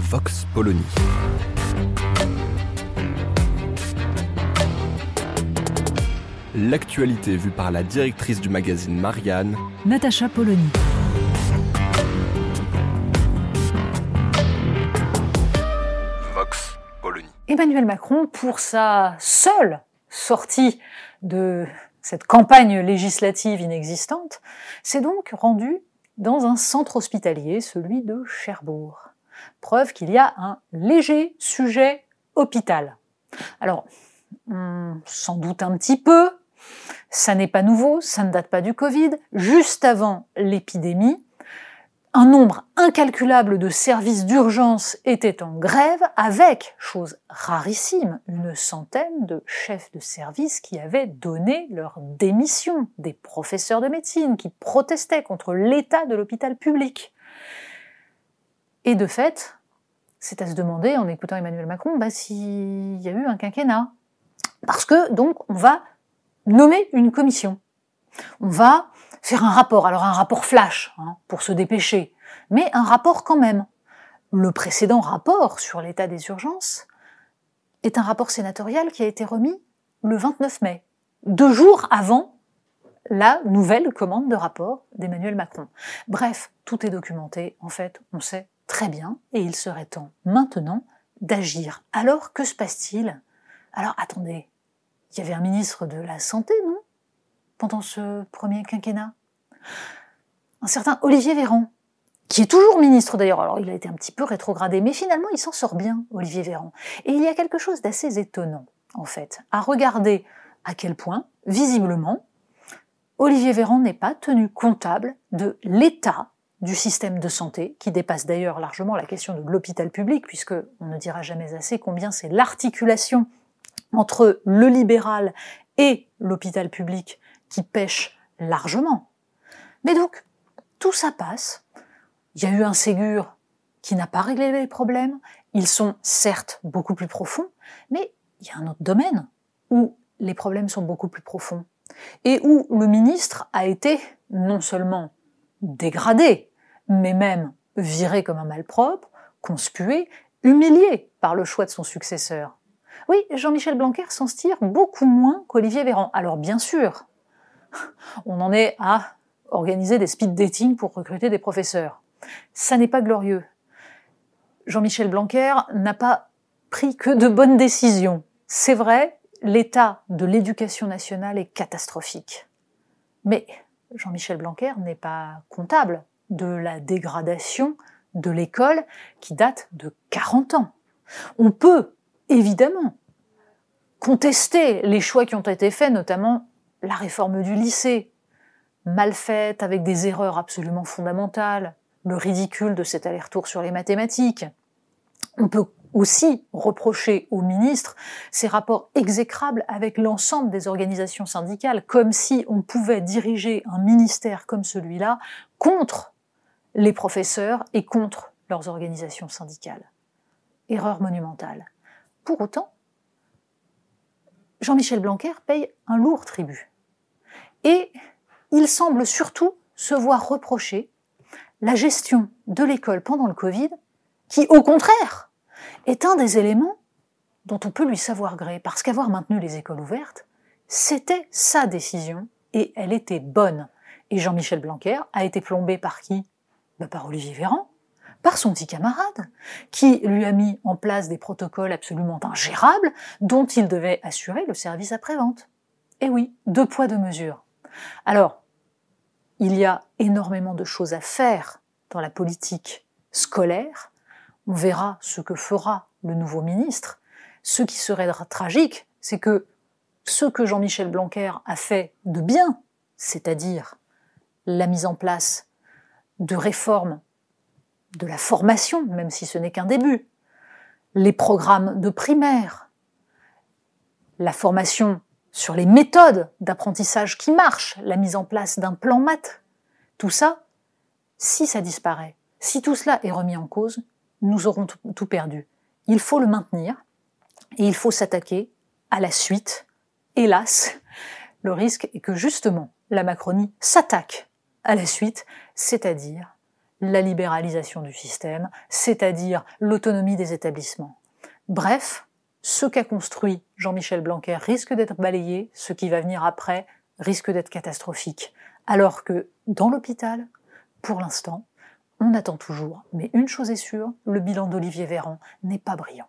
Vox Polony. L'actualité vue par la directrice du magazine Marianne, Natacha Polony. Vox Polony. Emmanuel Macron, pour sa seule sortie de cette campagne législative inexistante, s'est donc rendu dans un centre hospitalier, celui de Cherbourg. Preuve qu'il y a un léger sujet hôpital. Alors, on s'en doute un petit peu, ça n'est pas nouveau, ça ne date pas du Covid. Juste avant l'épidémie, un nombre incalculable de services d'urgence étaient en grève avec, chose rarissime, une centaine de chefs de service qui avaient donné leur démission, des professeurs de médecine qui protestaient contre l'état de l'hôpital public. Et de fait, c'est à se demander, en écoutant Emmanuel Macron, bah, s'il y a eu un quinquennat. Parce que, donc, on va nommer une commission. On va faire un rapport, alors un rapport flash, hein, pour se dépêcher, mais un rapport quand même. Le précédent rapport sur l'état des urgences est un rapport sénatorial qui a été remis le 29 mai, deux jours avant la nouvelle commande de rapport d'Emmanuel Macron. Bref, tout est documenté, en fait, on sait très bien, et il serait temps maintenant d'agir. Alors, que se passe-t-il? Alors, attendez, il y avait un ministre de la Santé, non? Pendant ce premier quinquennat? Un certain Olivier Véran, qui est toujours ministre d'ailleurs. Alors, il a été un petit peu rétrogradé, mais finalement, il s'en sort bien, Olivier Véran. Et il y a quelque chose d'assez étonnant, en fait, à regarder à quel point, visiblement, Olivier Véran n'est pas tenu comptable de l'état du système de santé, qui dépasse d'ailleurs largement la question de l'hôpital public, puisque on ne dira jamais assez combien c'est l'articulation entre le libéral et l'hôpital public qui pêche largement. Mais donc, tout ça passe. Il y a eu un Ségur qui n'a pas réglé les problèmes. Ils sont certes beaucoup plus profonds, mais il y a un autre domaine où les problèmes sont beaucoup plus profonds et où le ministre a été non seulement dégradé, mais même viré comme un malpropre, conspué, humilié par le choix de son successeur. Oui, Jean-Michel Blanquer s'en tire beaucoup moins qu'Olivier Véran. Alors bien sûr, on en est à organiser des speed dating pour recruter des professeurs. Ça n'est pas glorieux. Jean-Michel Blanquer n'a pas pris que de bonnes décisions. C'est vrai, l'état de l'éducation nationale est catastrophique. Mais Jean-Michel Blanquer n'est pas comptable de la dégradation de l'école qui date de 40 ans. On peut, évidemment, contester les choix qui ont été faits, notamment la réforme du lycée, mal faite, avec des erreurs absolument fondamentales, le ridicule de cet aller-retour sur les mathématiques. On peut aussi reprocher au ministre ses rapports exécrables avec l'ensemble des organisations syndicales, comme si on pouvait diriger un ministère comme celui-là contre les professeurs et contre leurs organisations syndicales. Erreur monumentale. Pour autant, Jean-Michel Blanquer paye un lourd tribut. Et il semble surtout se voir reprocher la gestion de l'école pendant le Covid, qui, au contraire, est un des éléments dont on peut lui savoir gré, parce qu'avoir maintenu les écoles ouvertes, c'était sa décision, et elle était bonne. Et Jean-Michel Blanquer a été plombé par qui? Par Olivier Véran, par son petit camarade, qui lui a mis en place des protocoles absolument ingérables dont il devait assurer le service après-vente. Et oui, deux poids, deux mesures. Alors, il y a énormément de choses à faire dans la politique scolaire. On verra ce que fera le nouveau ministre. Ce qui serait tragique, c'est que ce que Jean-Michel Blanquer a fait de bien, c'est-à-dire la mise en place de réforme de la formation, même si ce n'est qu'un début, les programmes de primaire, la formation sur les méthodes d'apprentissage qui marchent, la mise en place d'un plan maths, tout ça, si ça disparaît, si tout cela est remis en cause, nous aurons tout perdu. Il faut le maintenir et il faut s'attaquer à la suite. Hélas, le risque est que justement la Macronie s'attaque à la suite, c'est-à-dire la libéralisation du système, c'est-à-dire l'autonomie des établissements. Bref, ce qu'a construit Jean-Michel Blanquer risque d'être balayé, ce qui va venir après risque d'être catastrophique. Alors que dans l'hôpital, pour l'instant, on attend toujours. Mais une chose est sûre, le bilan d'Olivier Véran n'est pas brillant.